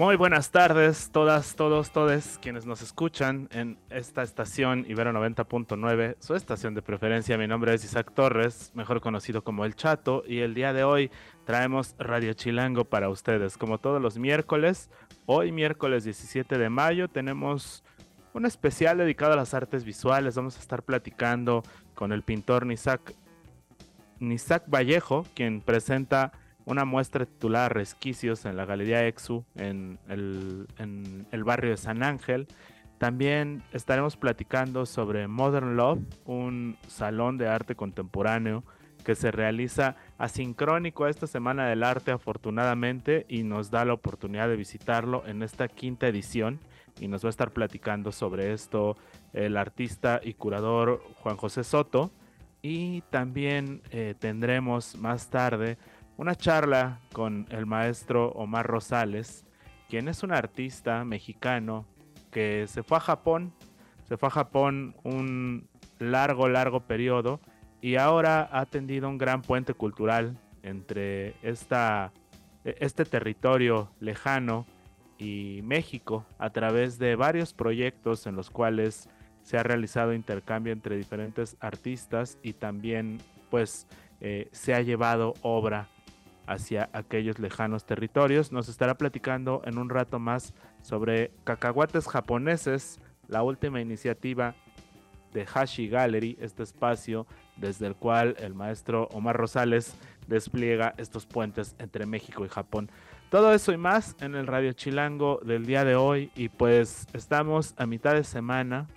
Muy buenas tardes, todas, todos, todes quienes nos escuchan en esta estación Ibero 90.9, su estación de preferencia. Mi nombre es Isaac Torres, mejor conocido como El Chato, y el día de hoy traemos Radio Chilango para ustedes. Como todos los miércoles, hoy miércoles 17 de mayo tenemos un especial dedicado a las artes visuales. Vamos a estar platicando con el pintor Nisak, Nisak Vallejo, quien presenta una muestra titulada Resquicios en la Galería Exu en el, barrio de San Ángel. También estaremos platicando sobre Modern Love, un salón de arte contemporáneo que se realiza asincrónico esta Semana del Arte afortunadamente y nos da la oportunidad de visitarlo en esta quinta edición y nos va a estar platicando sobre esto el artista y curador Juan José Soto y también eh, tendremos más tarde una charla con el maestro Omar Rosales, quien es un artista mexicano que se fue a Japón, se fue a Japón un largo, largo periodo y ahora ha tendido un gran puente cultural entre esta, este territorio lejano y México a través de varios proyectos en los cuales se ha realizado intercambio entre diferentes artistas y también pues eh, se ha llevado obra hacia aquellos lejanos territorios. Nos estará platicando en un rato más sobre cacahuates japoneses, la última iniciativa de Hashi Gallery, este espacio desde el cual el maestro Omar Rosales despliega estos puentes entre México y Japón. Todo eso y más en el Radio Chilango del día de hoy y pues estamos a mitad de semana.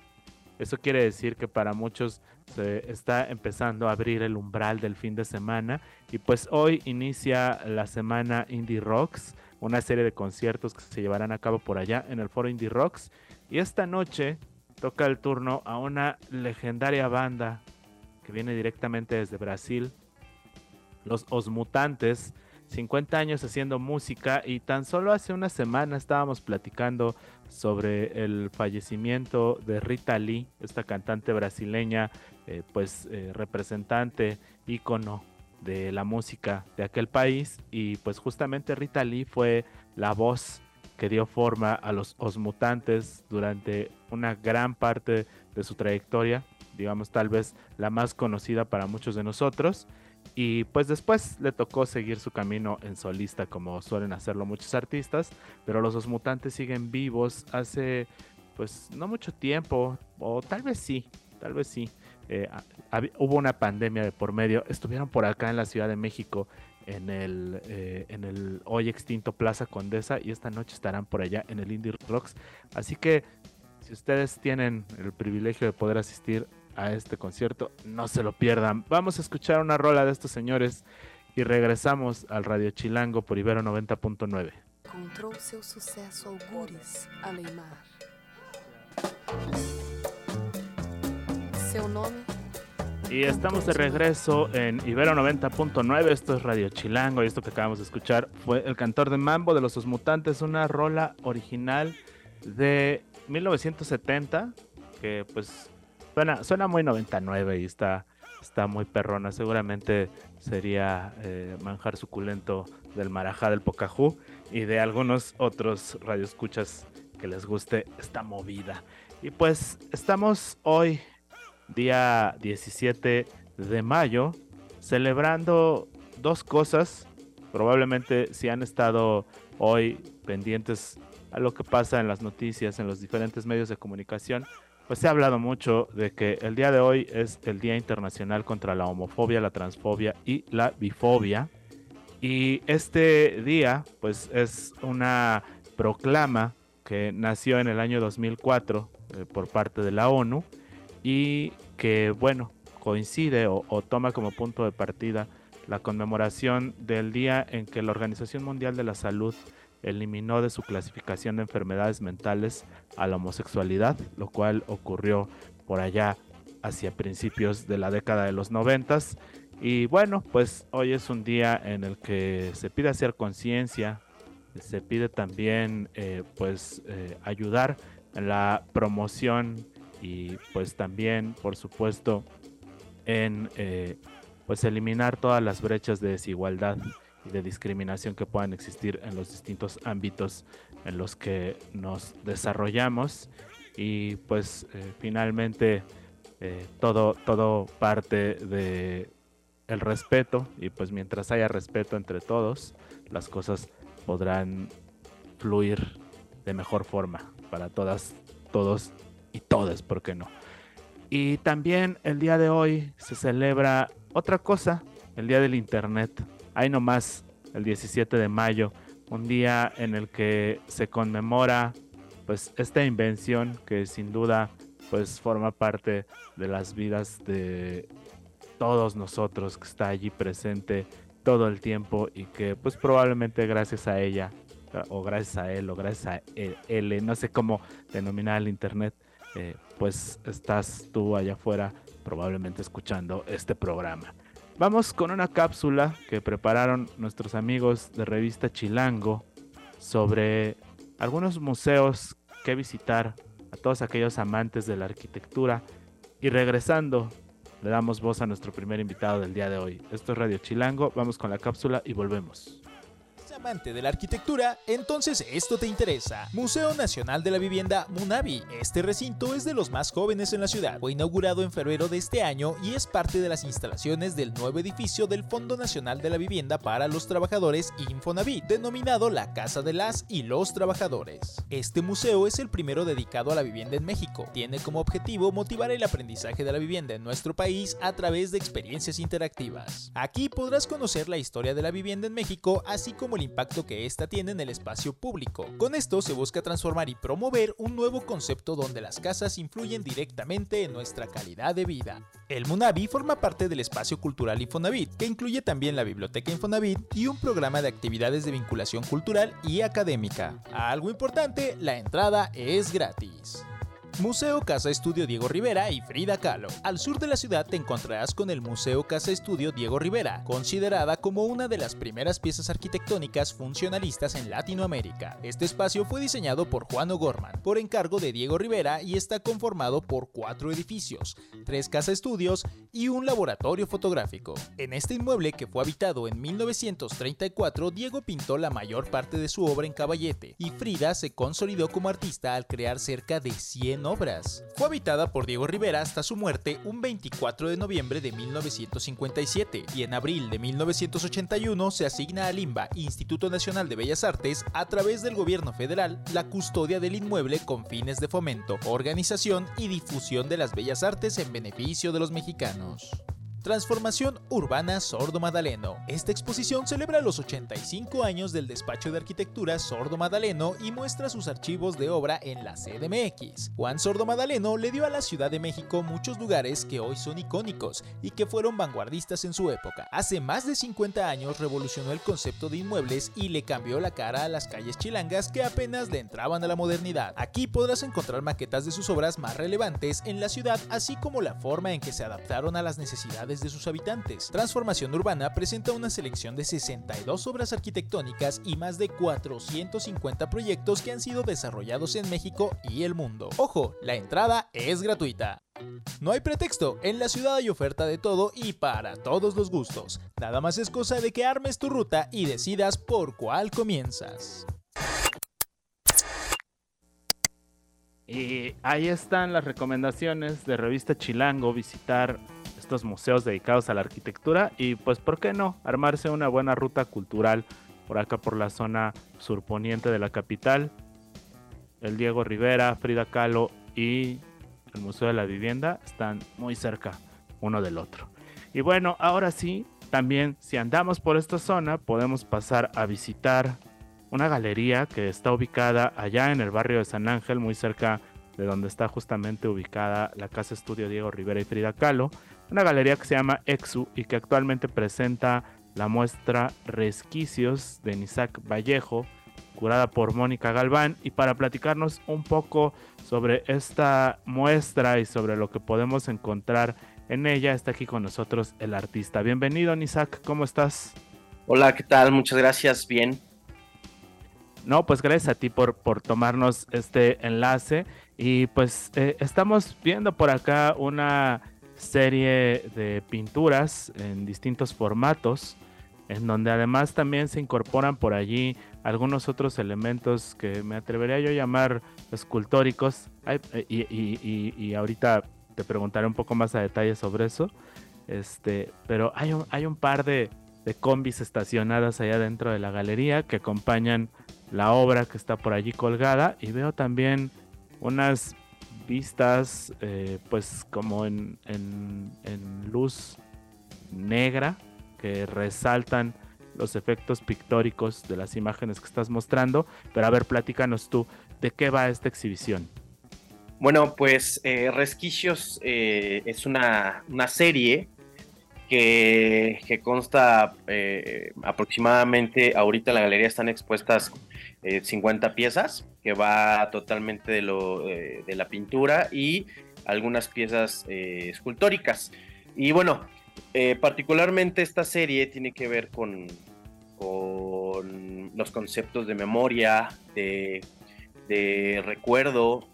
Eso quiere decir que para muchos se está empezando a abrir el umbral del fin de semana. Y pues hoy inicia la semana Indie Rocks, una serie de conciertos que se llevarán a cabo por allá en el foro Indie Rocks. Y esta noche toca el turno a una legendaria banda que viene directamente desde Brasil, los Osmutantes, 50 años haciendo música y tan solo hace una semana estábamos platicando sobre el fallecimiento de Rita Lee, esta cantante brasileña eh, pues eh, representante, ícono de la música de aquel país y pues justamente Rita Lee fue la voz que dio forma a los Osmutantes durante una gran parte de su trayectoria, digamos tal vez la más conocida para muchos de nosotros. Y pues después le tocó seguir su camino en solista como suelen hacerlo muchos artistas, pero los Osmutantes siguen vivos hace pues no mucho tiempo, o tal vez sí, tal vez sí. Eh, hubo una pandemia de por medio. Estuvieron por acá en la Ciudad de México en el, eh, en el hoy extinto Plaza Condesa y esta noche estarán por allá en el Indie Rocks. Así que si ustedes tienen el privilegio de poder asistir a este concierto, no se lo pierdan. Vamos a escuchar una rola de estos señores y regresamos al Radio Chilango por Ibero 90.9. Encontró su suceso algures a y estamos de regreso en Ibero 90.9, esto es Radio Chilango y esto que acabamos de escuchar fue El Cantor de Mambo de los Osmutantes, una rola original de 1970 que pues suena, suena muy 99 y está, está muy perrona, seguramente sería eh, manjar suculento del marajá del Pocahú y de algunos otros radioescuchas que les guste esta movida. Y pues estamos hoy día 17 de mayo, celebrando dos cosas. Probablemente si han estado hoy pendientes a lo que pasa en las noticias, en los diferentes medios de comunicación, pues se ha hablado mucho de que el día de hoy es el Día Internacional contra la Homofobia, la Transfobia y la Bifobia. Y este día, pues es una proclama que nació en el año 2004 eh, por parte de la ONU y que, bueno, coincide o, toma como punto de partida la conmemoración del día en que la Organización Mundial de la Salud eliminó de su clasificación de enfermedades mentales a la homosexualidad, lo cual ocurrió por allá hacia principios de la década de los noventas. Y bueno, pues hoy es un día en el que se pide hacer conciencia, se pide también eh, pues eh, ayudar en la promoción y pues también por supuesto en eh, pues eliminar todas las brechas de desigualdad y de discriminación que puedan existir en los distintos ámbitos en los que nos desarrollamos y pues finalmente todo todo parte de el respeto y pues mientras haya respeto entre todos las cosas podrán fluir de mejor forma para todas, todos y todas, ¿por qué no? Y también el día de hoy se celebra otra cosa, el Día del Internet. Hay nomás el 17 de mayo, un día en el que se conmemora pues esta invención que sin duda pues forma parte de las vidas de todos nosotros que está allí presente todo el tiempo y que pues probablemente gracias a ella o gracias a él o gracias a él, no sé cómo denominar el internet, eh, pues estás tú allá afuera probablemente escuchando este programa. Vamos con una cápsula que prepararon nuestros amigos de revista Chilango sobre algunos museos que visitar a todos aquellos amantes de la arquitectura y regresando le damos voz a nuestro primer invitado del día de hoy. Esto es Radio Chilango, vamos con la cápsula y volvemos amante de la arquitectura, entonces esto te interesa. Museo Nacional de la Vivienda Munavi. Este recinto es de los más jóvenes en la ciudad. Fue inaugurado en febrero de este año y es parte de las instalaciones del nuevo edificio del Fondo Nacional de la Vivienda para los Trabajadores Infonavit, denominado la Casa de las y los Trabajadores. Este museo es el primero dedicado a la vivienda en México. Tiene como objetivo motivar el aprendizaje de la vivienda en nuestro país a través de experiencias interactivas. Aquí podrás conocer la historia de la vivienda en México, así como el impacto que ésta tiene en el espacio público. Con esto se busca transformar y promover un nuevo concepto donde las casas influyen directamente en nuestra calidad de vida. El Munavi forma parte del espacio cultural Infonavit, que incluye también la biblioteca Infonavit y un programa de actividades de vinculación cultural y académica. Algo importante, la entrada es gratis. Museo Casa Estudio Diego Rivera y Frida Kahlo. Al sur de la ciudad te encontrarás con el Museo Casa Estudio Diego Rivera, considerada como una de las primeras piezas arquitectónicas funcionalistas en Latinoamérica. Este espacio fue diseñado por Juan O'Gorman, por encargo de Diego Rivera y está conformado por cuatro edificios, tres casa estudios y un laboratorio fotográfico. En este inmueble que fue habitado en 1934, Diego pintó la mayor parte de su obra en caballete y Frida se consolidó como artista al crear cerca de 100 obras. Fue habitada por Diego Rivera hasta su muerte un 24 de noviembre de 1957 y en abril de 1981 se asigna a Limba, Instituto Nacional de Bellas Artes, a través del gobierno federal, la custodia del inmueble con fines de fomento, organización y difusión de las bellas artes en beneficio de los mexicanos. Transformación Urbana Sordo Madaleno. Esta exposición celebra los 85 años del despacho de arquitectura Sordo Madaleno y muestra sus archivos de obra en la CDMX. Juan Sordo Madaleno le dio a la Ciudad de México muchos lugares que hoy son icónicos y que fueron vanguardistas en su época. Hace más de 50 años revolucionó el concepto de inmuebles y le cambió la cara a las calles chilangas que apenas le entraban a la modernidad. Aquí podrás encontrar maquetas de sus obras más relevantes en la ciudad, así como la forma en que se adaptaron a las necesidades de sus habitantes. Transformación Urbana presenta una selección de 62 obras arquitectónicas y más de 450 proyectos que han sido desarrollados en México y el mundo. Ojo, la entrada es gratuita. No hay pretexto, en la ciudad hay oferta de todo y para todos los gustos. Nada más es cosa de que armes tu ruta y decidas por cuál comienzas. Y ahí están las recomendaciones de revista Chilango, visitar estos museos dedicados a la arquitectura y pues por qué no armarse una buena ruta cultural por acá por la zona surponiente de la capital. El Diego Rivera, Frida Kahlo y el Museo de la Vivienda están muy cerca uno del otro. Y bueno, ahora sí, también si andamos por esta zona podemos pasar a visitar una galería que está ubicada allá en el barrio de San Ángel, muy cerca de donde está justamente ubicada la Casa Estudio Diego Rivera y Frida Kahlo una galería que se llama Exu y que actualmente presenta la muestra Resquicios de Nisac Vallejo, curada por Mónica Galván, y para platicarnos un poco sobre esta muestra y sobre lo que podemos encontrar en ella, está aquí con nosotros el artista. Bienvenido, Nisac, ¿cómo estás? Hola, ¿qué tal? Muchas gracias, bien. No, pues gracias a ti por, por tomarnos este enlace. Y pues eh, estamos viendo por acá una serie de pinturas en distintos formatos, en donde además también se incorporan por allí algunos otros elementos que me atrevería yo a llamar escultóricos. Eh, y, ahorita te preguntaré un poco más a detalle sobre eso. Este, pero hay un, hay un par de, de combis estacionadas allá dentro de la galería que acompañan la obra que está por allí colgada y veo también unas vistas eh, pues como en, luz negra que resaltan los efectos pictóricos de las imágenes que estás mostrando. Pero a ver, platícanos tú, ¿de qué va esta exhibición? Bueno, pues eh, Resquicios eh, es una, una serie que, consta eh, aproximadamente, ahorita en la galería están expuestas 50 eh, piezas, que va totalmente de, lo, eh, de la pintura y algunas piezas escultóricas. Y bueno, particularmente esta serie tiene que ver con, con los conceptos de memoria, de, de recuerdo,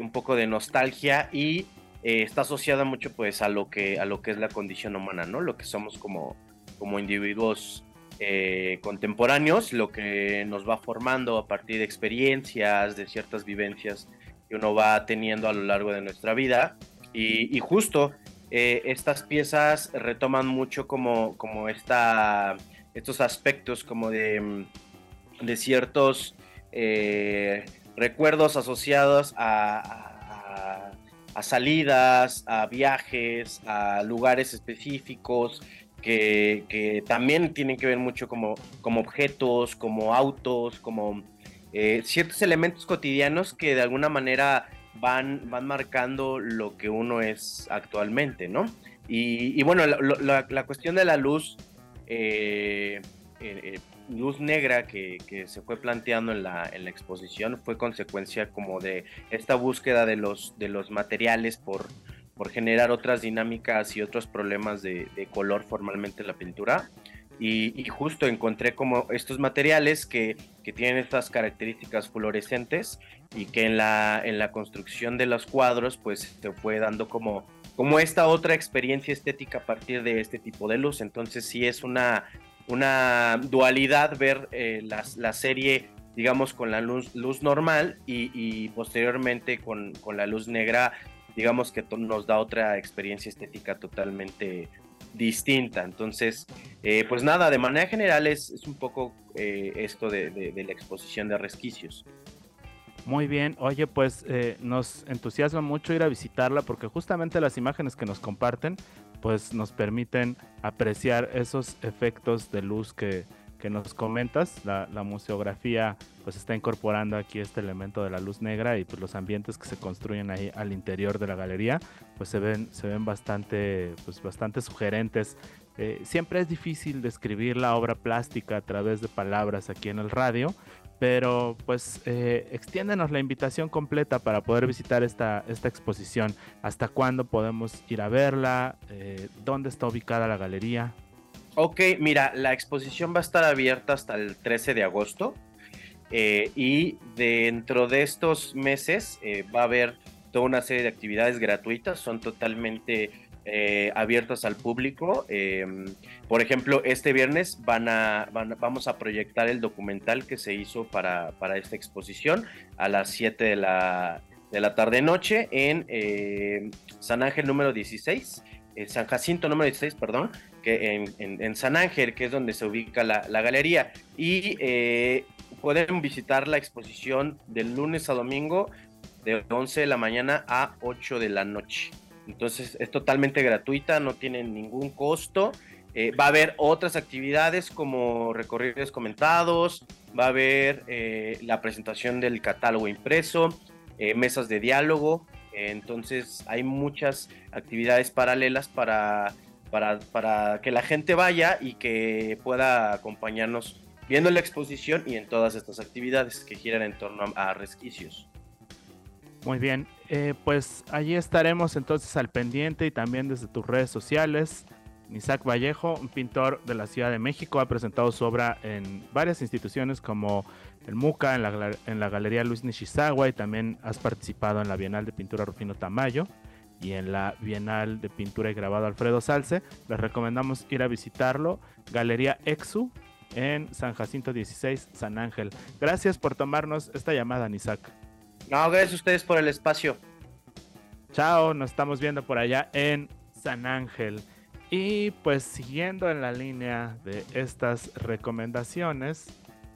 un poco de nostalgia y eh, está asociada mucho pues a lo que a lo que es la condición humana, ¿no? Lo que somos como, como individuos eh, contemporáneos, lo que nos va formando a partir de experiencias, de ciertas vivencias que uno va teniendo a lo largo de nuestra vida. Y, justo eh, estas piezas retoman mucho como, como esta, estos aspectos como de, de ciertos recuerdos asociados a a salidas, a viajes, a lugares específicos, que, también tienen que ver mucho como, como objetos, como autos, como eh, ciertos elementos cotidianos que de alguna manera van, van marcando lo que uno es actualmente, ¿no? Y, bueno, la, cuestión de la luz eh, eh, luz negra que, se fue planteando en la, en la, exposición fue consecuencia como de esta búsqueda de los, de los materiales por, por generar otras dinámicas y otros problemas de, color formalmente en la pintura. Y, justo encontré como estos materiales que, que, tienen estas características fluorescentes y que en la, en la construcción de los cuadros pues se fue dando como, como esta otra experiencia estética a partir de este tipo de luz. Entonces sí es una una dualidad ver eh, la, serie, digamos, con la luz, luz normal y, posteriormente con, la luz negra, digamos que nos da otra experiencia estética totalmente distinta. Entonces, eh, pues nada, de manera general es, un poco eh, esto de, la exposición de resquicios. Muy bien, oye, pues nos entusiasma mucho ir a visitarla porque justamente las imágenes que nos comparten pues nos permiten apreciar esos efectos de luz que, nos comentas. La, museografía pues está incorporando aquí este elemento de la luz negra y pues los ambientes que se construyen ahí al interior de la galería pues se ven, se ven bastante, pues bastante sugerentes. Eh, siempre es difícil describir la obra plástica a través de palabras aquí en el radio, pero pues eh, extiéndenos la invitación completa para poder visitar esta, esta exposición. ¿Hasta cuándo podemos ir a verla? Eh, ¿Dónde está ubicada la galería? Ok, mira, la exposición va a estar abierta hasta el 13 de agosto eh, y dentro de estos meses va a haber toda una serie de actividades gratuitas, son totalmente eh, abiertos al público. Em, por ejemplo, este viernes van a, vamos a proyectar el documental que se hizo para, esta exposición a las 7 de la, de la tarde-noche en eh, San Ángel número 16, eh, San Jacinto número 16, perdón, que en, San Ángel, que es donde se ubica la, la galería. Y pueden visitar la exposición del lunes a domingo de 11 de la mañana a 8 de la noche. Entonces es totalmente gratuita, no tiene ningún costo. Eh, va a haber otras actividades como recorridos comentados, va a haber eh, la presentación del catálogo impreso, eh, mesas de diálogo. entonces hay muchas actividades paralelas para, para, para que la gente vaya y que pueda acompañarnos viendo la exposición y en todas estas actividades que giran en torno a, resquicios. Muy bien, eh, pues allí estaremos entonces al pendiente y también desde tus redes sociales. Isaac Vallejo, un pintor de la Ciudad de México, ha presentado su obra en varias instituciones como el MUCA, en la, en la Galería Luis Nishizawa y también has participado en la Bienal de Pintura Rufino Tamayo y en la Bienal de Pintura y Grabado Alfredo Salce. Les recomendamos ir a visitarlo. Galería Exu en San Jacinto 16, San Ángel. Gracias por tomarnos esta llamada, Nisak. No, gracias a ustedes por el espacio. Chao, nos estamos viendo por allá en San Ángel. Y pues siguiendo en la línea de estas recomendaciones,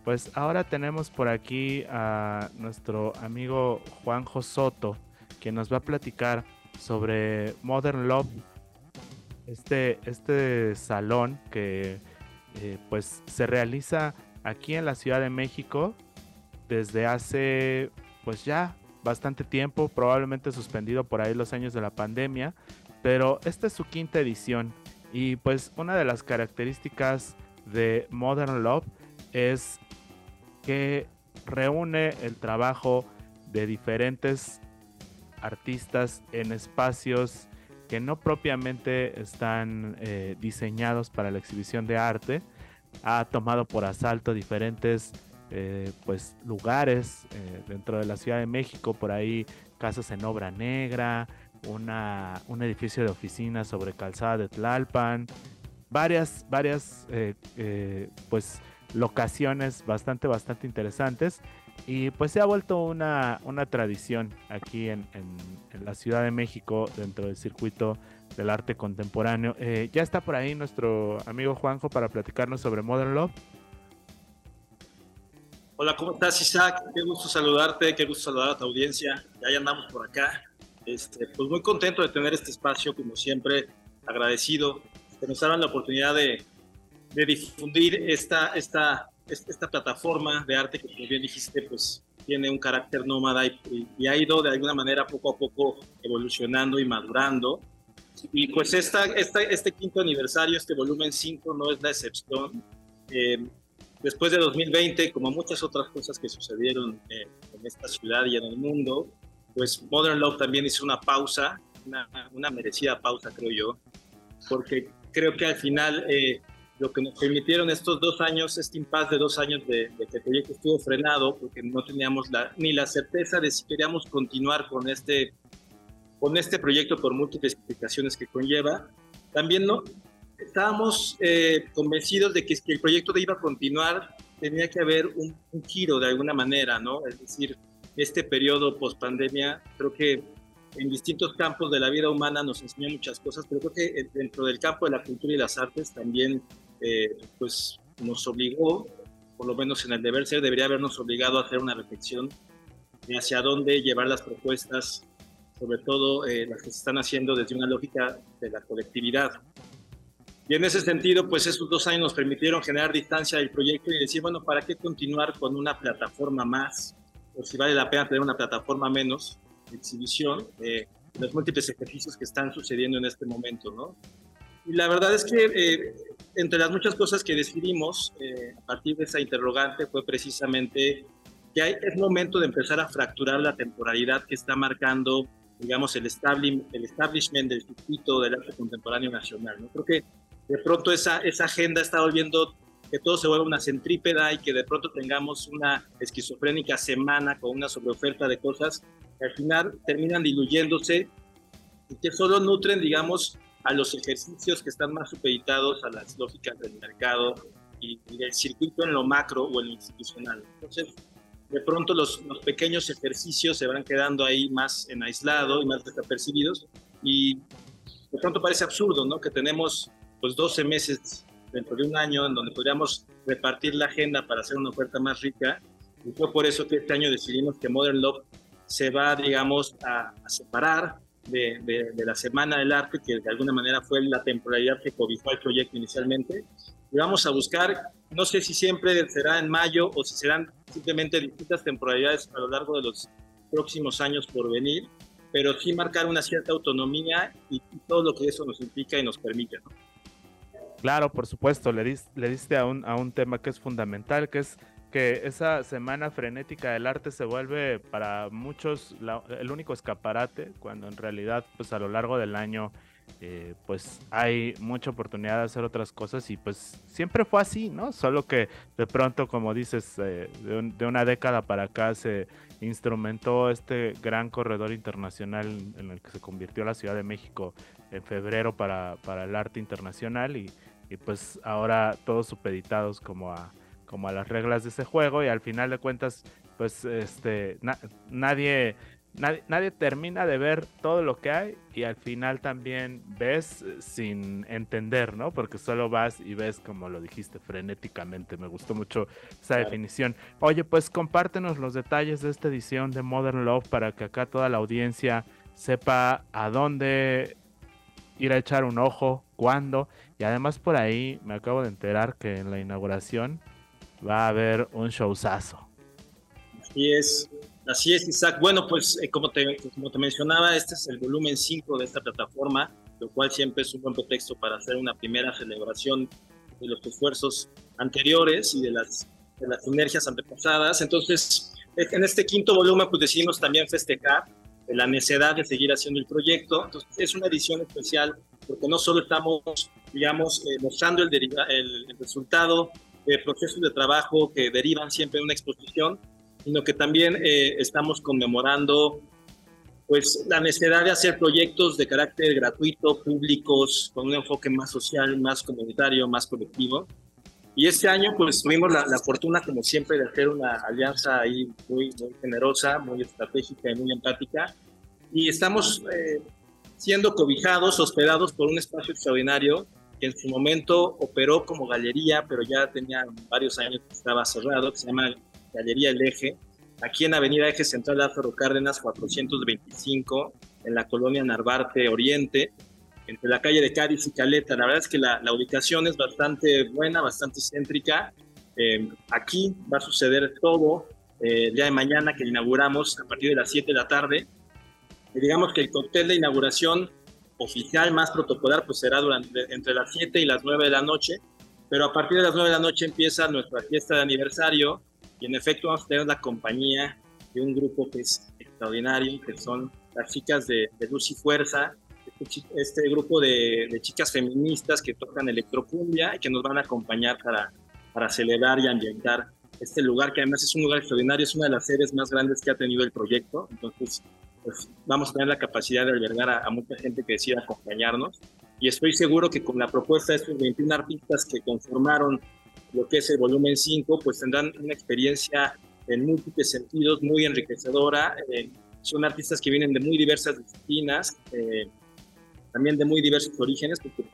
pues ahora tenemos por aquí a nuestro amigo Juanjo Soto, que nos va a platicar sobre Modern Love, este, este salón que eh, pues se realiza aquí en la Ciudad de México desde hace pues ya bastante tiempo, probablemente suspendido por ahí los años de la pandemia, pero esta es su quinta edición. Y pues una de las características de Modern Love es que reúne el trabajo de diferentes artistas en espacios que no propiamente están eh, diseñados para la exhibición de arte, ha tomado por asalto diferentes eh, pues, lugares eh, dentro de la Ciudad de México, por ahí casas en obra negra, una, un edificio de oficinas sobre calzada de Tlalpan, varias, varias pues, locaciones bastante, bastante interesantes y pues se ha vuelto una, una tradición aquí en, en, la Ciudad de México dentro del circuito del arte contemporáneo. Eh, ya está por ahí nuestro amigo Juanjo para platicarnos sobre Modern Love. Hola, ¿cómo estás Isaac? Qué gusto saludarte, qué gusto saludar a tu audiencia. Ya, andamos por acá. Este, pues muy contento de tener este espacio, como siempre, agradecido que nos hagan la oportunidad de, de difundir esta, esta esta plataforma de arte que, como bien dijiste, pues tiene un carácter nómada y, ha ido de alguna manera poco a poco evolucionando y madurando. Y pues esta, esta, este quinto aniversario, este volumen 5, no es la excepción. Eh, después de 2020, como muchas otras cosas que sucedieron eh, en esta ciudad y en el mundo, pues Modern Love también hizo una pausa, una, una merecida pausa, creo yo, porque creo que al final eh, lo que nos permitieron estos dos años, este impasse de dos años de, que el proyecto estuvo frenado, porque no teníamos la, ni la certeza de si queríamos continuar con este, con este proyecto por múltiples implicaciones que conlleva. También no estábamos eh, convencidos de que, que el proyecto iba a continuar, tenía que haber un, un giro de alguna manera, ¿no? Es decir, este periodo post pandemia, creo que en distintos campos de la vida humana nos enseñó muchas cosas, pero creo que dentro del campo de la cultura y las artes también eh, pues nos obligó, por lo menos en el deber ser, debería habernos obligado a hacer una reflexión de hacia dónde llevar las propuestas, sobre todo eh, las que se están haciendo desde una lógica de la colectividad. Y en ese sentido, pues esos dos años nos permitieron generar distancia del proyecto y decir, bueno, ¿para qué continuar con una plataforma más? O si vale la pena tener una plataforma menos de exhibición de los múltiples ejercicios que están sucediendo en este momento, ¿no? Y la verdad es que eh, entre las muchas cosas que decidimos eh, a partir de esa interrogante fue precisamente que hay, es momento de empezar a fracturar la temporalidad que está marcando, digamos, el, el establishment del circuito del arte contemporáneo nacional. ¿no? Creo que de pronto esa, esa agenda está volviendo que todo se vuelva una centrípeda y que de pronto tengamos una esquizofrénica semana con una sobreoferta de cosas que al final terminan diluyéndose y que solo nutren, digamos, a los ejercicios que están más supeditados a las lógicas del mercado y, del circuito en lo macro o en lo institucional. Entonces, de pronto los, los, pequeños ejercicios se van quedando ahí más en aislado y más desapercibidos y de pronto parece absurdo, ¿no? Que tenemos pues 12 meses dentro de un año en donde podríamos repartir la agenda para hacer una oferta más rica y fue por eso que este año decidimos que Modern Love se va, digamos, a, a separar de, la Semana del Arte, que de alguna manera fue la temporalidad que cobijó el proyecto inicialmente. Y vamos a buscar, no sé si siempre será en mayo o si serán simplemente distintas temporalidades a lo largo de los próximos años por venir, pero sí marcar una cierta autonomía y, todo lo que eso nos implica y nos permite. ¿no? Claro, por supuesto, le, le diste a un, a un tema que es fundamental, que es que esa semana frenética del arte se vuelve para muchos el único escaparate, cuando en realidad pues a lo largo del año eh, pues hay mucha oportunidad de hacer otras cosas y pues siempre fue así, ¿no? Solo que de pronto, como dices, eh, de, una década para acá se instrumentó este gran corredor internacional en el que se convirtió la Ciudad de México en febrero para, para el arte internacional y, y pues ahora todos supeditados como a como a las reglas de ese juego y al final de cuentas pues este nadie, nadie, termina de ver todo lo que hay y al final también ves sin entender, ¿no? Porque solo vas y ves como lo dijiste frenéticamente, me gustó mucho esa definición. Oye, pues compártenos los detalles de esta edición de Modern Love para que acá toda la audiencia sepa a dónde ir a echar un ojo, cuándo. Y además por ahí me acabo de enterar que en la inauguración va a haber un showzazo. Así es, así es, Isaac. Bueno, pues eh, como, te, como te mencionaba, este es el volumen 5 de esta plataforma, lo cual siempre es un buen pretexto para hacer una primera celebración de los esfuerzos anteriores y de las, de las sinergias antepasadas. Entonces, en este quinto volumen, pues decidimos también festejar la necesidad de seguir haciendo el proyecto. Entonces, es una edición especial porque no solo estamos, digamos, eh, mostrando el, el, el resultado procesos de trabajo que derivan siempre de una exposición, sino que también eh, estamos conmemorando pues la necesidad de hacer proyectos de carácter gratuito, públicos, con un enfoque más social, más comunitario, más colectivo. Y este año pues tuvimos la, fortuna, como siempre, de hacer una alianza ahí muy, muy generosa, muy estratégica y muy empática. Y estamos eh, siendo cobijados, hospedados por un espacio extraordinario que en su momento operó como galería, pero ya tenía varios años que estaba cerrado, que se llama Galería El Eje, aquí en Avenida Eje Central Lázaro Cárdenas 425, en la colonia Narvarte Oriente, entre la calle de Cádiz y Caleta. La verdad es que la, ubicación es bastante buena, bastante céntrica. Eh, aquí va a suceder todo eh, el día de mañana que inauguramos a partir de las 7 de la tarde. Y digamos que el cóctel de inauguración oficial más protocolar pues será durante, entre las 7 y las 9 de la noche, pero a partir de las 9 de la noche empieza nuestra fiesta de aniversario y en efecto vamos a tener la compañía de un grupo que es extraordinario, que son las chicas de, Luz y Fuerza, este, este grupo de, de, chicas feministas que tocan electrocumbia y que nos van a acompañar para, para celebrar y ambientar este lugar, que además es un lugar extraordinario, es una de las sedes más grandes que ha tenido el proyecto, entonces pues vamos a tener la capacidad de albergar a, mucha gente que decida acompañarnos. Y estoy seguro que con la propuesta de estos 21 artistas que conformaron lo que es el volumen 5, pues tendrán una experiencia en múltiples sentidos muy enriquecedora. Eh, son artistas que vienen de muy diversas disciplinas, eh, también de muy diversos orígenes, porque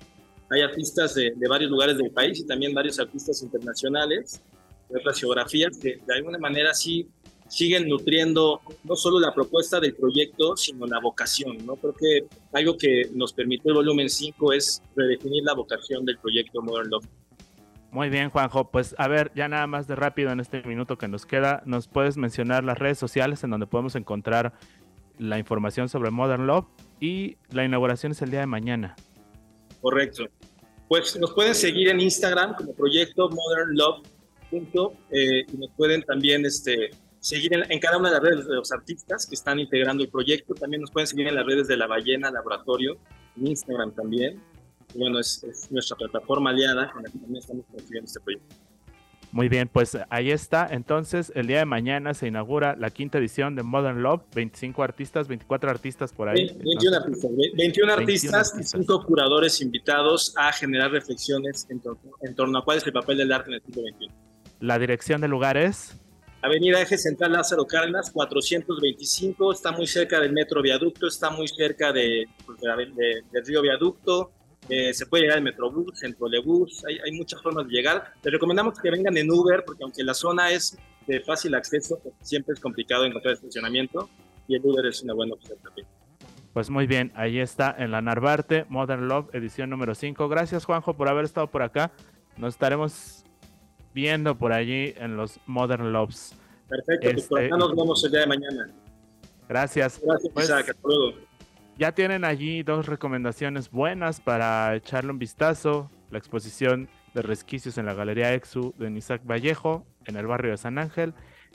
hay artistas de, de, varios lugares del país y también varios artistas internacionales de otras geografías que de alguna manera sí siguen nutriendo no solo la propuesta del proyecto, sino la vocación, ¿no? Creo que algo que nos permitió el volumen 5 es redefinir la vocación del proyecto Modern Love. Muy bien, Juanjo. Pues a ver, ya nada más de rápido en este minuto que nos queda, ¿nos puedes mencionar las redes sociales en donde podemos encontrar la información sobre Modern Love? Y la inauguración es el día de mañana. Correcto. Pues nos pueden seguir en Instagram como proyecto Modern Love. Eh, y nos pueden también este, seguir en, cada una de las redes de los artistas que están integrando el proyecto. También nos pueden seguir en las redes de La Ballena Laboratorio, en Instagram también. bueno, es, nuestra plataforma aliada con la que también estamos construyendo este proyecto. Muy bien, pues ahí está. Entonces, el día de mañana se inaugura la quinta edición de Modern Love. 25 artistas, 24 artistas por ahí. 21 artistas, 21 artistas y 5 curadores invitados a generar reflexiones en torno, en torno a cuál es el papel del arte en el siglo XXI. La dirección del lugar es Avenida Eje Central Lázaro Cárdenas, 425, está muy cerca del Metro Viaducto, está muy cerca pues, del Río Viaducto, eh, se puede llegar en Metrobús, en Trolebús, hay, hay, muchas formas de llegar. Les recomendamos que vengan en Uber, porque aunque la zona es de fácil acceso, pues, siempre es complicado encontrar estacionamiento, y el Uber es una buena opción también. Pues muy bien, ahí está en la Narvarte, Modern Love, edición número 5. Gracias Juanjo por haber estado por acá. Nos estaremos viendo por allí en los Modern Loves. Perfecto, pues por este, acá nos vemos el día de mañana. Gracias. Gracias, pues, Ya tienen allí dos recomendaciones buenas para echarle un vistazo. la exposición de resquicios en la Galería Exu de Isaac Vallejo, en el barrio de San Ángel,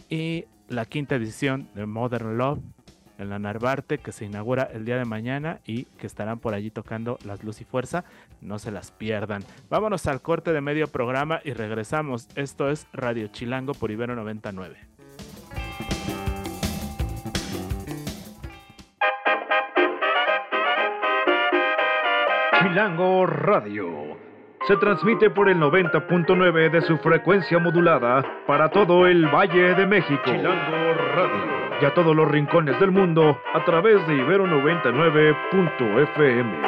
y la quinta edición de Modern Love en la Narvarte, que se inaugura el día de mañana y que estarán por allí tocando las Luz y Fuerza. No se las pierdan. Vámonos al corte de medio programa y regresamos. Esto es Radio Chilango por Ibero 99. Chilango Radio. Se transmite por el 90.9 de su frecuencia modulada para todo el Valle de México. Chilango Radio. Y a todos los rincones del mundo a través de Ibero 99.fm.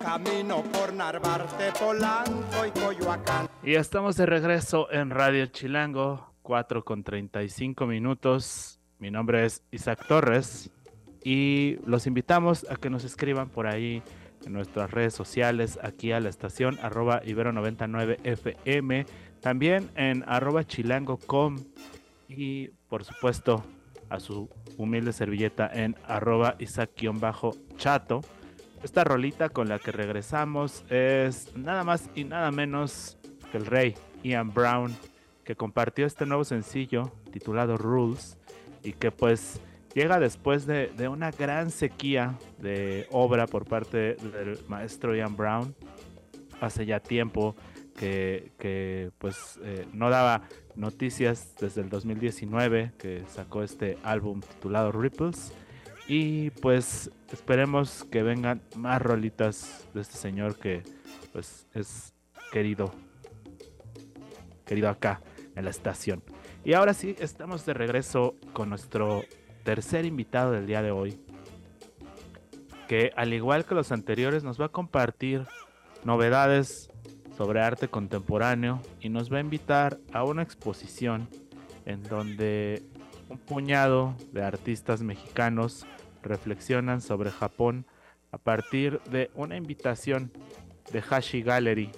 Camino por Narvarte, Polanco y Coyoacán. Y estamos de regreso en Radio Chilango, 4 con 35 minutos. Mi nombre es Isaac Torres y los invitamos a que nos escriban por ahí en nuestras redes sociales, aquí a la estación arroba ibero99fm, también en arroba chilango.com y por supuesto a su humilde servilleta en arroba isaac-chato. Esta rolita con la que regresamos es nada más y nada menos que el rey Ian Brown, que compartió este nuevo sencillo titulado Rules y que pues llega después de, una gran sequía de obra por parte del maestro Ian Brown hace ya tiempo que, pues eh, no daba noticias desde el 2019 que sacó este álbum titulado Ripples. Y pues esperemos que vengan más rolitas de este señor que pues es querido querido acá en la estación. Y ahora sí estamos de regreso con nuestro tercer invitado del día de hoy, que al igual que los anteriores nos va a compartir novedades sobre arte contemporáneo y nos va a invitar a una exposición en donde un puñado de artistas mexicanos reflexionan sobre Japón a partir de una invitación de Hashi Gallery,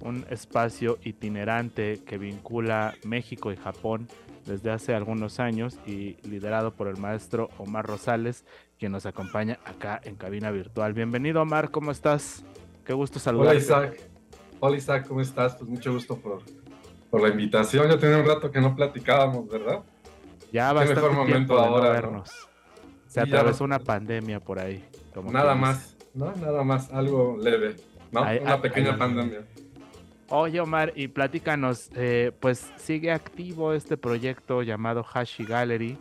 un espacio itinerante que vincula México y Japón desde hace algunos años y liderado por el maestro Omar Rosales, quien nos acompaña acá en cabina virtual. Bienvenido Omar, ¿cómo estás? Qué gusto saludarte. Hola Isaac. Hola Isaac, ¿cómo estás? Pues mucho gusto por, por la invitación. Ya tenía un rato que no platicábamos, ¿verdad? Ya va mejor momento ahora vernos. Se atravesó una pandemia por ahí. nada más, ¿no? Nada más, algo leve, ¿no? una pequeña pandemia. Oye Omar, y platícanos, eh, pues sigue activo este proyecto llamado Hashi Gallery,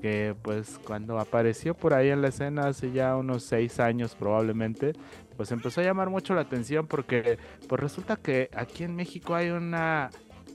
que pues cuando apareció por ahí en la escena hace ya unos seis años probablemente, pues empezó a llamar mucho la atención porque pues resulta que aquí en México hay una,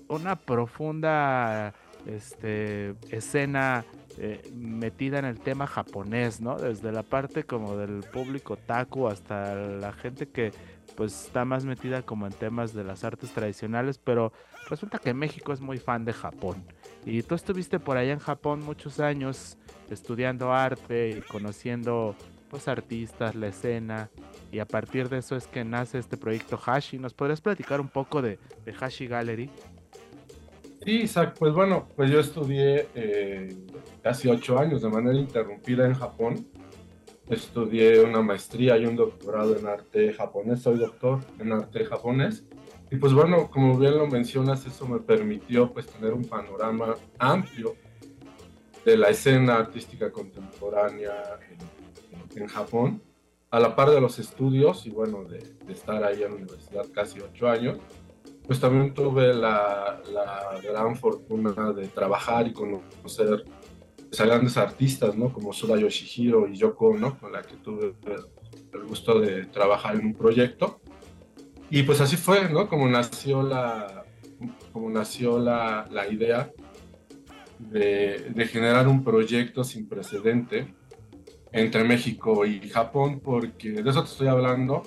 una profunda este, escena eh, metida en el tema japonés, ¿no? Desde la parte como del público taku hasta la gente que pues está más metida como en temas de las artes tradicionales, pero resulta que México es muy fan de Japón. Y tú estuviste por allá en Japón muchos años estudiando arte y conociendo pues artistas, la escena, y a partir de eso es que nace este proyecto Hashi. ¿Nos podrías platicar un poco de, Hashi Gallery? Sí, Isaac, pues bueno, pues yo estudié eh, casi ocho años de manera interrumpida en Japón estudié una maestría y un doctorado en arte japonés, soy doctor en arte japonés. Y pues bueno, como bien lo mencionas, eso me permitió pues tener un panorama amplio de la escena artística contemporánea en, Japón, a la par de los estudios y bueno, de, estar ahí en la universidad casi ocho años, pues también tuve la, la gran fortuna de trabajar y conocer a grandes artistas, ¿no? Como Suda Yoshihiro y Yoko, ¿no? Con la que tuve el gusto de trabajar en un proyecto. Y pues así fue, ¿no? Como nació la, como nació la, la idea de, de, generar un proyecto sin precedente entre México y Japón, porque de eso te estoy hablando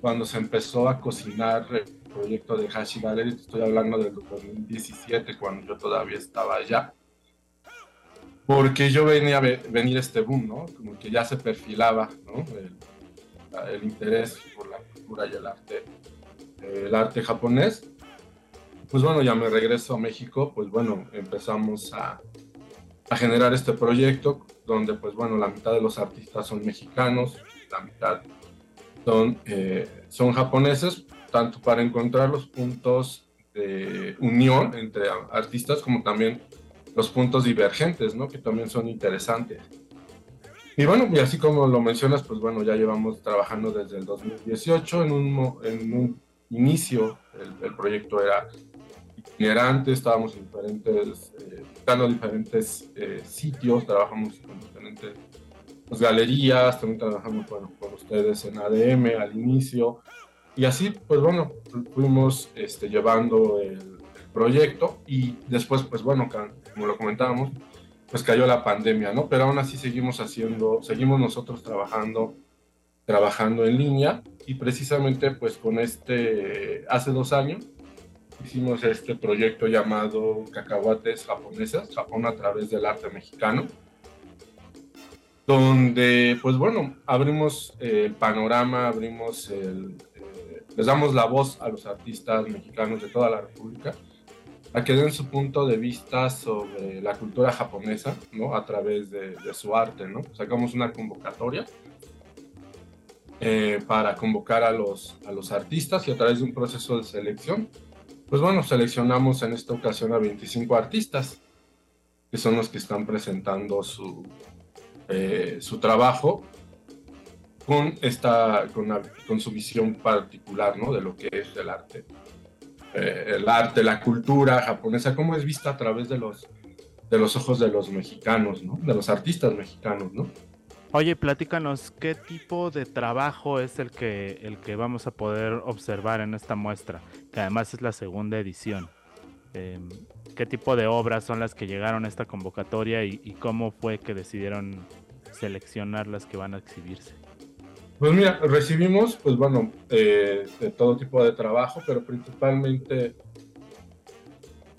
cuando se empezó a cocinar el proyecto de Hashi Gallery, te estoy hablando del 2017, cuando yo todavía estaba allá porque yo venía a venir este boom, ¿no? Como que ya se perfilaba, ¿no? El, interés por la cultura y el arte, el arte japonés. Pues bueno, ya me regreso a México, pues bueno, empezamos a, a generar este proyecto donde pues bueno, la mitad de los artistas son mexicanos, la mitad son, eh, son japoneses, tanto para encontrar los puntos de unión entre artistas como también los puntos divergentes, ¿no? Que también son interesantes. Y bueno, y así como lo mencionas, pues bueno, ya llevamos trabajando desde el 2018. En un, en un inicio el, proyecto era itinerante, estábamos en diferentes, eh, diferentes eh, sitios, trabajamos con diferentes pues, galerías, también trabajamos bueno, con ustedes en ADM al inicio. Y así, pues bueno, fuimos este, llevando el, el proyecto y después, pues bueno, como lo comentábamos, pues cayó la pandemia, ¿no? Pero aún así seguimos haciendo, seguimos nosotros trabajando, trabajando en línea y precisamente pues con este, hace dos años hicimos este proyecto llamado Cacahuates Japonesas, Japón a través del arte mexicano, donde pues bueno, abrimos el panorama, abrimos el, eh, les damos la voz a los artistas mexicanos de toda la República a que den su punto de vista sobre la cultura japonesa, ¿no? A través de, su arte, ¿no? Sacamos una convocatoria eh, para convocar a los, a los artistas y a través de un proceso de selección, pues bueno, seleccionamos en esta ocasión a 25 artistas, que son los que están presentando su, eh, su trabajo con, esta, con, su visión particular, ¿no? De lo que es el arte eh, el arte, la cultura japonesa, cómo es vista a través de los, de los ojos de los mexicanos, ¿no? De los artistas mexicanos, ¿no? Oye, platícanos, ¿qué tipo de trabajo es el que, el que vamos a poder observar en esta muestra? Que además es la segunda edición. Em, ¿Qué tipo de obras son las que llegaron a esta convocatoria y cómo fue que decidieron seleccionar las que van a exhibirse? Pues mira, recibimos, pues bueno, eh, de todo tipo de trabajo, pero principalmente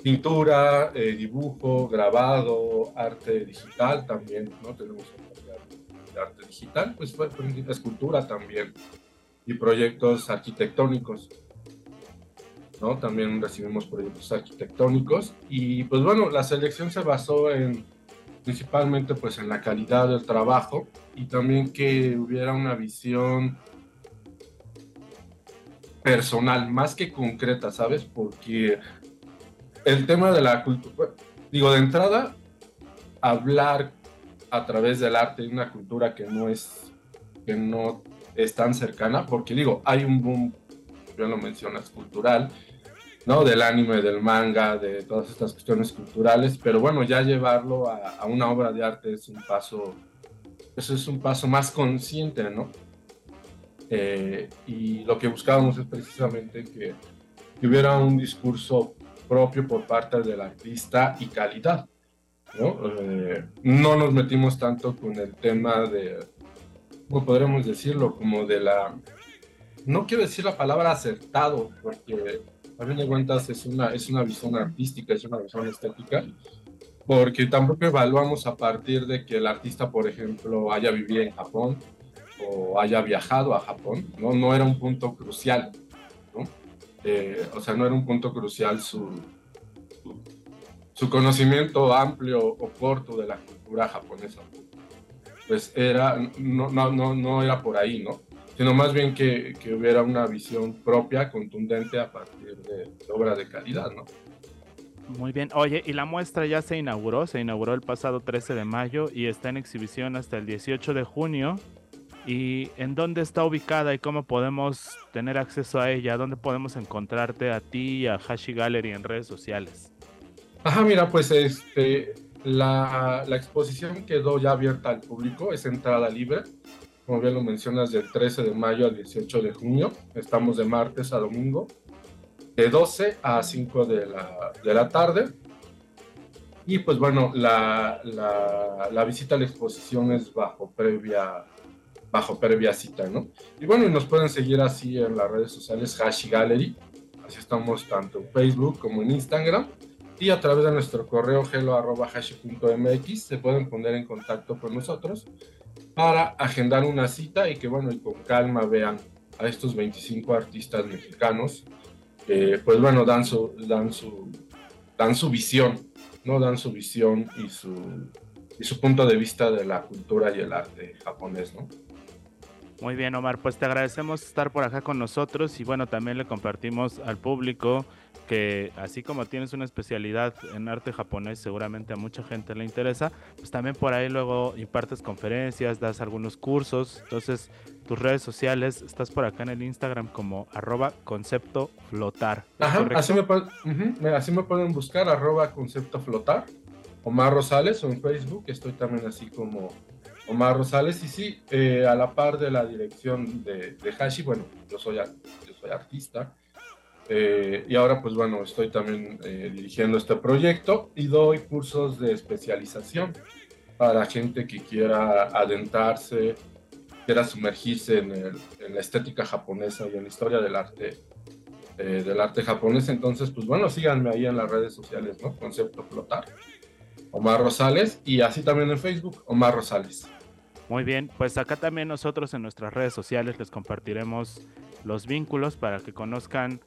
pintura, eh, dibujo, grabado, arte digital también, ¿no? Tenemos de arte digital, pues fue escultura también y proyectos arquitectónicos, ¿no? También recibimos proyectos arquitectónicos y pues bueno, la selección se basó en principalmente pues en la calidad del trabajo y también que hubiera una visión personal, más que concreta, ¿sabes? Porque el tema de la cultura, digo, de entrada, hablar a través del arte de una cultura que no es, que no es tan cercana, porque digo, hay un boom, ya lo mencionas, cultural, ¿no? Del anime, del manga, de todas estas cuestiones culturales, pero bueno, ya llevarlo a, una obra de arte es un paso, eso es un paso más consciente, ¿no? Eh, y lo que buscábamos es precisamente que, hubiera un discurso propio por parte del artista y calidad, ¿no? No nos metimos tanto con el tema de, ¿cómo podremos decirlo? Como de la, no quiero decir la palabra acertado, porque a fin de cuentas es una, es una visión artística, es una visión estética, porque tampoco evaluamos a partir de que el artista, por ejemplo, haya vivido en Japón o haya viajado a Japón, ¿no? No era un punto crucial, ¿no? Eh, o sea, no era un punto crucial su, su, conocimiento amplio o corto de la cultura japonesa. Pues era, no, no, no, no era por ahí, ¿no? sino más bien que, que, hubiera una visión propia, contundente a partir de, obra de calidad, ¿no? Muy bien. Oye, y la muestra ya se inauguró, se inauguró el pasado 13 de mayo y está en exhibición hasta el 18 de junio. ¿Y en dónde está ubicada y cómo podemos tener acceso a ella? ¿Dónde podemos encontrarte a ti y a Hashi Gallery en redes sociales? Ajá, mira, pues este, la, la exposición quedó ya abierta al público, es entrada libre como bien lo mencionas, del 13 de mayo al 18 de junio. Estamos de martes a domingo, de 12 a 5 de la, de la tarde. Y pues bueno, la, la, la, visita a la exposición es bajo previa, bajo previa cita, ¿no? Y bueno, y nos pueden seguir así en las redes sociales Hashi Gallery. Así estamos tanto en Facebook como en Instagram. Y a través de nuestro correo hello.hashi.mx se pueden poner en contacto con nosotros para agendar una cita y que, bueno, y con calma vean a estos 25 artistas mexicanos, pues bueno, dan su, dan su, dan su visión, ¿no? Dan su visión y su, y su punto de vista de la cultura y el arte japonés, ¿no? Muy bien, Omar, pues te agradecemos estar por acá con nosotros y bueno, también le compartimos al público que así como tienes una especialidad en arte japonés, seguramente a mucha gente le interesa, pues también por ahí luego impartes conferencias, das algunos cursos, entonces tus redes sociales, estás por acá en el Instagram como arroba concepto flotar. Ajá, así me, así me pueden buscar, arroba concepto flotar. Omar Rosales o en Facebook, estoy también así como Omar Rosales. Y sí, eh, a la par de la dirección de, Hashi, bueno, yo soy, yo soy artista. Eh, y ahora, pues bueno, estoy también eh, dirigiendo este proyecto y doy cursos de especialización para gente que quiera adentrarse, quiera sumergirse en, en la estética japonesa y en la historia del arte del arte japonés. Entonces, pues bueno, síganme ahí en las redes sociales, ¿no? Concepto Flotar. Omar Rosales y así también en Facebook, Omar Rosales. Muy bien, pues acá también nosotros en nuestras redes sociales les compartiremos los vínculos para que conozcan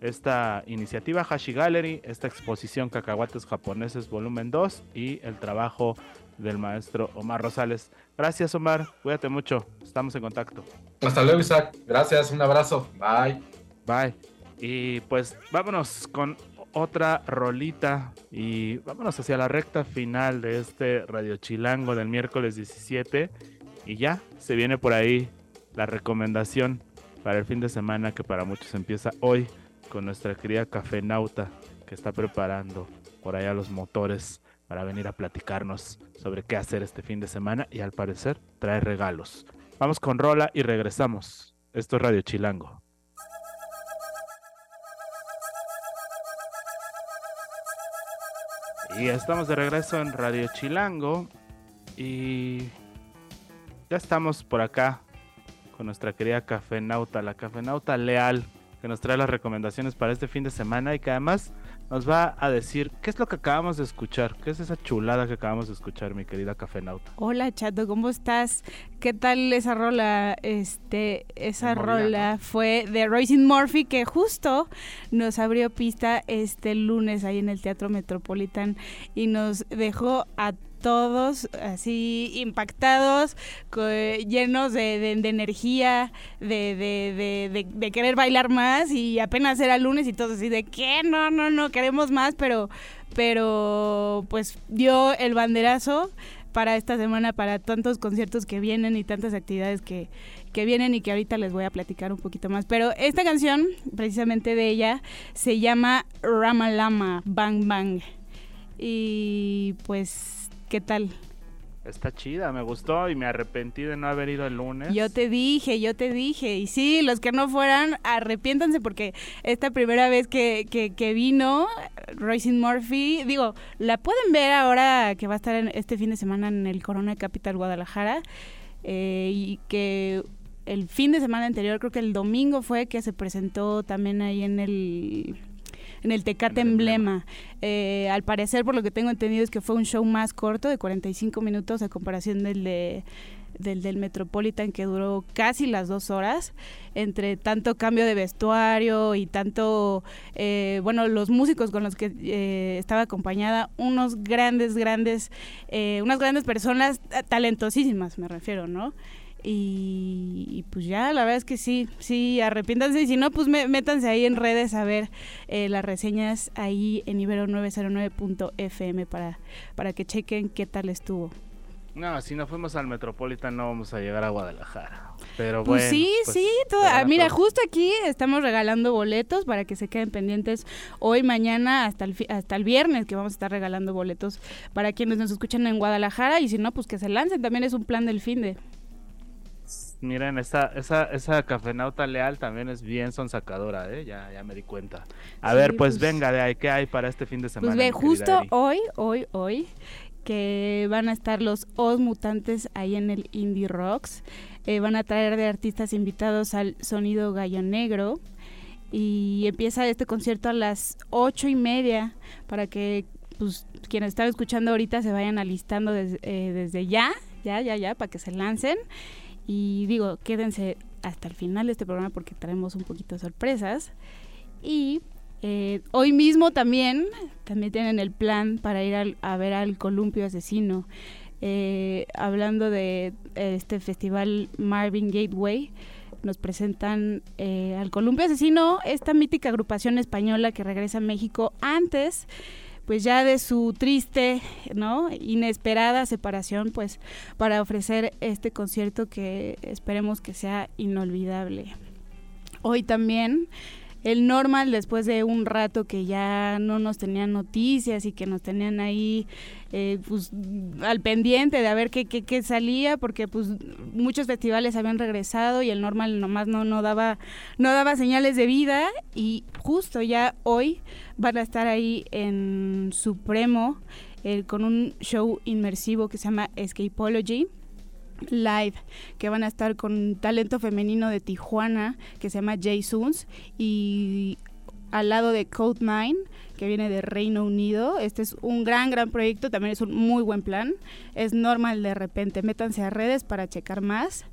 esta iniciativa Hashi Gallery, esta exposición Cacahuates Japoneses volumen 2 y el trabajo del maestro Omar Rosales. Gracias Omar, cuídate mucho, estamos en contacto. Hasta luego Isaac, gracias, un abrazo, bye. Bye. Y pues vámonos con otra rolita y vámonos hacia la recta final de este Radio Chilango del miércoles 17 y ya se viene por ahí la recomendación para el fin de semana que para muchos empieza hoy con nuestra querida Cafenauta que está preparando por allá los motores para venir a platicarnos sobre qué hacer este fin de semana y al parecer trae regalos. Vamos con Rola y regresamos. Esto es Radio Chilango. Y estamos de regreso en Radio Chilango. Y ya estamos por acá con nuestra querida Cafenauta, la Cafenauta Leal, que nos trae las recomendaciones para este fin de semana y que además nos va a decir qué es lo que acabamos de escuchar, qué es esa chulada que acabamos de escuchar, mi querida Cafenauta. Hola, Chato, ¿cómo estás? ¿Qué tal esa rola? Este, esa rola fue de Royce Murphy que justo nos abrió pista este lunes ahí en el Teatro Metropolitan y nos dejó a todos así impactados, llenos de, energía, de, querer bailar más y apenas era lunes y todos así de que no, no, no, queremos más, pero, pero pues dio el banderazo para esta semana, para tantos conciertos que vienen y tantas actividades que, que vienen y que ahorita les voy a platicar un poquito más. Pero esta canción, precisamente de ella, se llama Ramalama Bang Bang. Y pues ¿Qué tal? Está chida, me gustó y me arrepentí de no haber ido el lunes. Yo te dije, yo te dije. Y sí, los que no fueran, arrepiéntanse porque esta primera vez que, que, vino Royce Murphy, digo, la pueden ver ahora que va a estar en este fin de semana en el Corona Capital Guadalajara. Eh, y que el fin de semana anterior, creo que el domingo fue que se presentó también ahí en el en el Tecate Emblema. Eh, al parecer, por lo que tengo entendido, es que fue un show más corto, de 45 minutos, a comparación del de del del Metropolitan que duró casi las dos horas. Entre tanto cambio de vestuario y tanto eh, bueno los músicos con los que eh, estaba acompañada unos grandes grandes unas grandes personas talentosísimas me refiero no y, pues ya, la verdad es que sí, sí, arrepiéntanse. Y si no, pues métanse ahí en redes a ver eh, las reseñas ahí en ibero909.fm para, para que chequen qué tal estuvo. No, si no fuimos al Metropolitan no vamos a llegar a Guadalajara. Pero pues bueno. Sí, pues, sí, ah, mira, justo aquí estamos regalando boletos para que se queden pendientes hoy, mañana, hasta el, hasta el viernes que vamos a estar regalando boletos para quienes nos escuchan en Guadalajara y si no, pues que se lancen. También es un plan del fin de... Miren, esa, esa, esa cafenauta leal también es bien sonsacadora, ¿eh? Ya, ya me di cuenta. A ver, pues, pues, venga, de ahí, ¿qué hay para este fin de semana? Pues ve, justo hoy, hoy, hoy, que van a estar los Os Mutantes ahí en el Indie Rocks. Eh, van a traer de artistas invitados al Sonido Gallo Negro. Y empieza este concierto a las ocho y media para que pues, quienes están escuchando ahorita se vayan alistando eh, desde ya, ya, ya, ya, para que se lancen. Y digo, quédense hasta el final de este programa porque traemos un poquito de sorpresas. Y eh, hoy mismo también, también tienen el plan para ir a ver al columpio asesino eh, hablando de este festival Marvin Gateway nos presentan eh, al Columpio Asesino, esta mítica agrupación española que regresa a México antes pues ya de su triste, ¿no? inesperada separación, pues para ofrecer este concierto que esperemos que sea inolvidable. Hoy también el normal después de un rato que ya no nos tenían noticias y que nos tenían ahí eh, pues al pendiente de a ver qué, qué, salía porque pues muchos festivales habían regresado y el normal nomás no, no daba no daba señales de vida y justo ya hoy van a estar ahí en Supremo eh, con un show inmersivo que se llama Escapology live que van a estar con talento femenino de Tijuana que se llama Jay Soons y al lado de Code 9 que viene de Reino Unido. Este es un gran, gran proyecto, también es un muy buen plan. Es normal de repente, métanse a redes para checar más.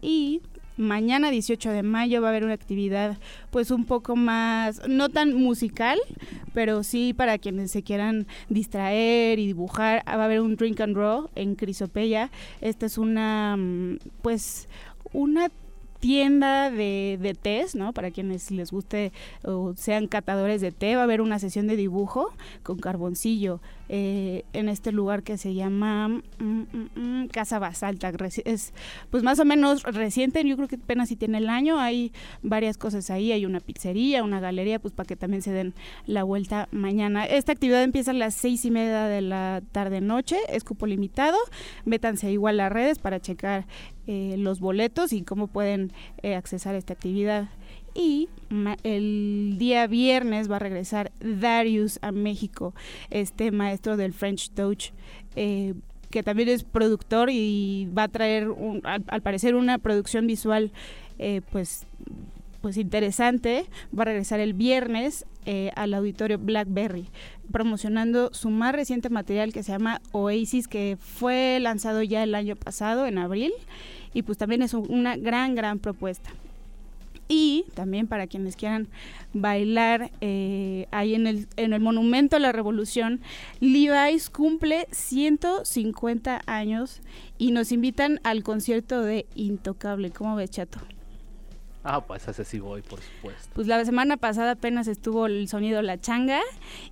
Y mañana 18 de mayo va a haber una actividad pues un poco más, no tan musical, pero sí para quienes se quieran distraer y dibujar. Va a haber un drink and draw en Crisopeya. Esta es una mm, pues una tienda de, de tés, ¿no? Para quienes les guste o sean catadores de té, va a haber una sesión de dibujo con carboncillo eh, en este lugar que se llama mm, mm, mm, Casa Basalta. Es pues más o menos reciente, yo creo que apenas si tiene el año, hay varias cosas ahí, hay una pizzería, una galería, pues para que también se den la vuelta mañana. Esta actividad empieza a las seis y media de la tarde-noche, es cupo limitado, métanse igual a redes para checar eh, los boletos y cómo pueden eh, accesar esta actividad. Y el día viernes va a regresar Darius a México, este maestro del French Touch. Eh, que también es productor y va a traer, al, parecer, una producción visual pues pues interesante, va a regresar el viernes al auditorio Blackberry, promocionando su más reciente material que se llama Oasis, que fue lanzado ya el año pasado, en abril, y pues también es una gran, gran propuesta. Y también para quienes quieran bailar eh, ahí en el, en el Monumento a la Revolución, Levi's cumple 150 años y nos invitan al concierto de Intocable. ¿Cómo ves, Chato? Ah, pues ese sí voy, por supuesto. Pues la semana pasada apenas estuvo el sonido La Changa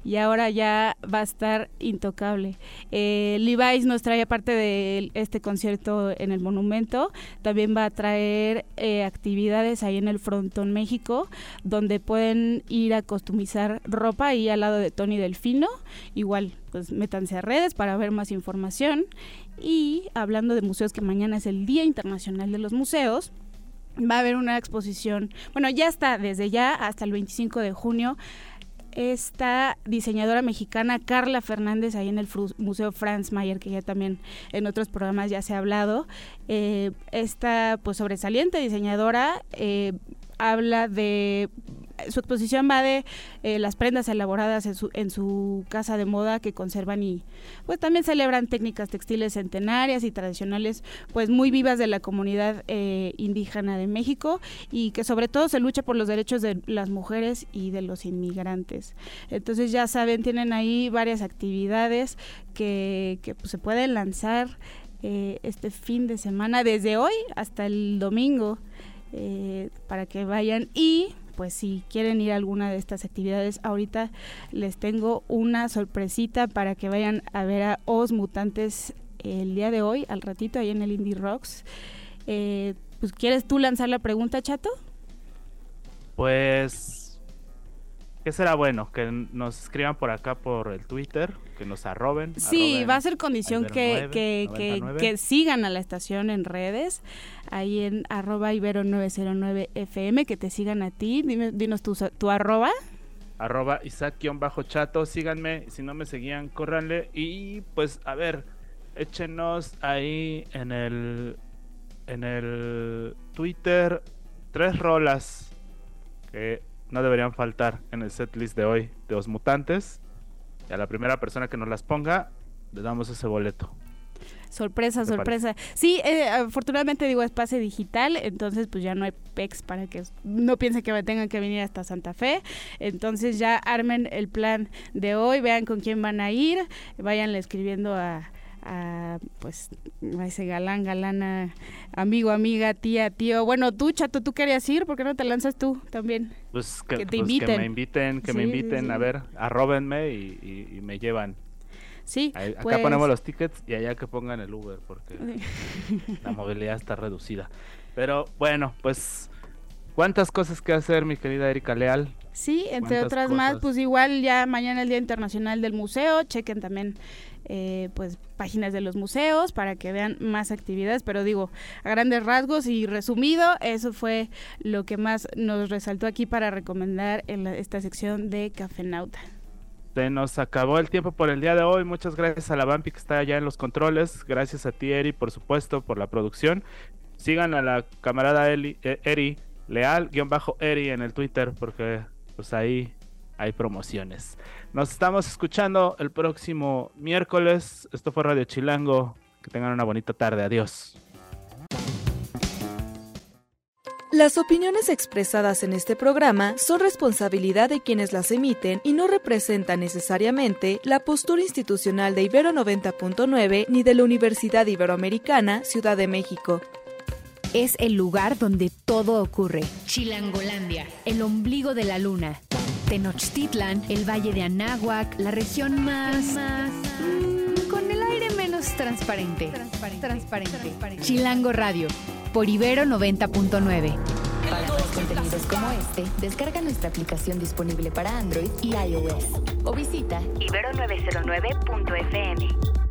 y ahora ya va a estar intocable. Eh, Levi's nos trae, aparte de este concierto en el Monumento, también va a traer eh, actividades ahí en el Frontón México, donde pueden ir a customizar ropa ahí al lado de Tony Delfino. Igual, pues métanse a redes para ver más información. Y hablando de museos, que mañana es el Día Internacional de los Museos, va a haber una exposición, bueno, ya está desde ya hasta el 25 de junio. Esta diseñadora mexicana Carla Fernández ahí en el Museo Franz Mayer, que ya también en otros programas ya se ha hablado. Eh, esta pues sobresaliente diseñadora eh, habla de su exposición va de eh, las prendas elaboradas en su, en su casa de moda que conservan y pues también celebran técnicas textiles centenarias y tradicionales pues muy vivas de la comunidad eh, indígena de México y que sobre todo se lucha por los derechos de las mujeres y de los inmigrantes. Entonces ya saben, tienen ahí varias actividades que, pues, se pueden lanzar eh, este fin de semana desde hoy hasta el domingo. para que vayan y pues si quieren ir a alguna de estas actividades, ahorita les tengo una sorpresita para que vayan a ver a Os Mutantes el día de hoy, al ratito, ahí en el Indie Rocks. Eh, pues, ¿quieres tú lanzar la pregunta, Chato? Pues ¿Qué será bueno? Que nos escriban por acá por el Twitter, que nos arroben. Sí, va a ser condición que, que, que, sigan a la estación en redes, ahí en arroba ibero909fm, que te sigan a ti. Dime, dinos tu, tu arroba. Arroba Isaac-chato, síganme. Si no me seguían, córranle. Y pues, a ver, échenos ahí en el, en el Twitter tres rolas que no deberían faltar en el setlist de hoy de los mutantes. Y a la primera persona que nos las ponga, le damos ese boleto. Sorpresa, sorpresa. Sí, eh, afortunadamente digo es pase digital, entonces pues ya no hay PEX para que no piensen que me tengan que venir hasta Santa Fe. Entonces ya armen el plan de hoy, vean con quién van a ir, váyanle escribiendo a, a pues a ese galán, galana, amigo, amiga, tía, tío. Bueno, tú, chato, tú querías ir, ¿por qué no te lanzas tú también? Pues que, Que te pues inviten. que me inviten, que me Sí, sí, inviten, a ver, arróbenme y, y- y me llevan. Sí, Ahí- acá pues- ponemos los tickets y allá que pongan el Uber porque la movilidad está reducida. Pero bueno, pues cuántas cosas que hacer, mi querida Erika Leal. Sí, entre ¿Cuántas otras más, pues igual ya mañana el Día Internacional del Museo, chequen también eh, pues páginas de los museos para que vean más actividades, pero digo, a grandes rasgos y resumido, eso fue lo que más nos resaltó aquí para recomendar en la- esta sección de Cafenauta. Se nos acabó el tiempo por el día de hoy. Muchas gracias a la Vampi que está allá en los controles. Gracias a ti, Eri, por supuesto, por la producción. Sigan a la camarada Eli- eh, Eri, leal, guion bajo Eri en el Twitter, porque pues ahí hay promociones. Nos estamos escuchando el próximo miércoles. Esto fue Radio Chilango. Que tengan una bonita tarde. Adiós. Las opiniones expresadas en este programa son responsabilidad de quienes las emiten y no representan necesariamente la postura institucional de Ibero 90.9 ni de la Universidad Iberoamericana, Ciudad de México. Es el lugar donde todo ocurre. Chilangolandia, el ombligo de la luna. Tenochtitlan, el valle de Anáhuac, la región más... mm, con el aire menos transparente. Transparente. Chilango Radio, por Ibero 90.9. Para más contenidos como este, descarga nuestra aplicación disponible para Android y iOS o visita ibero909.fm.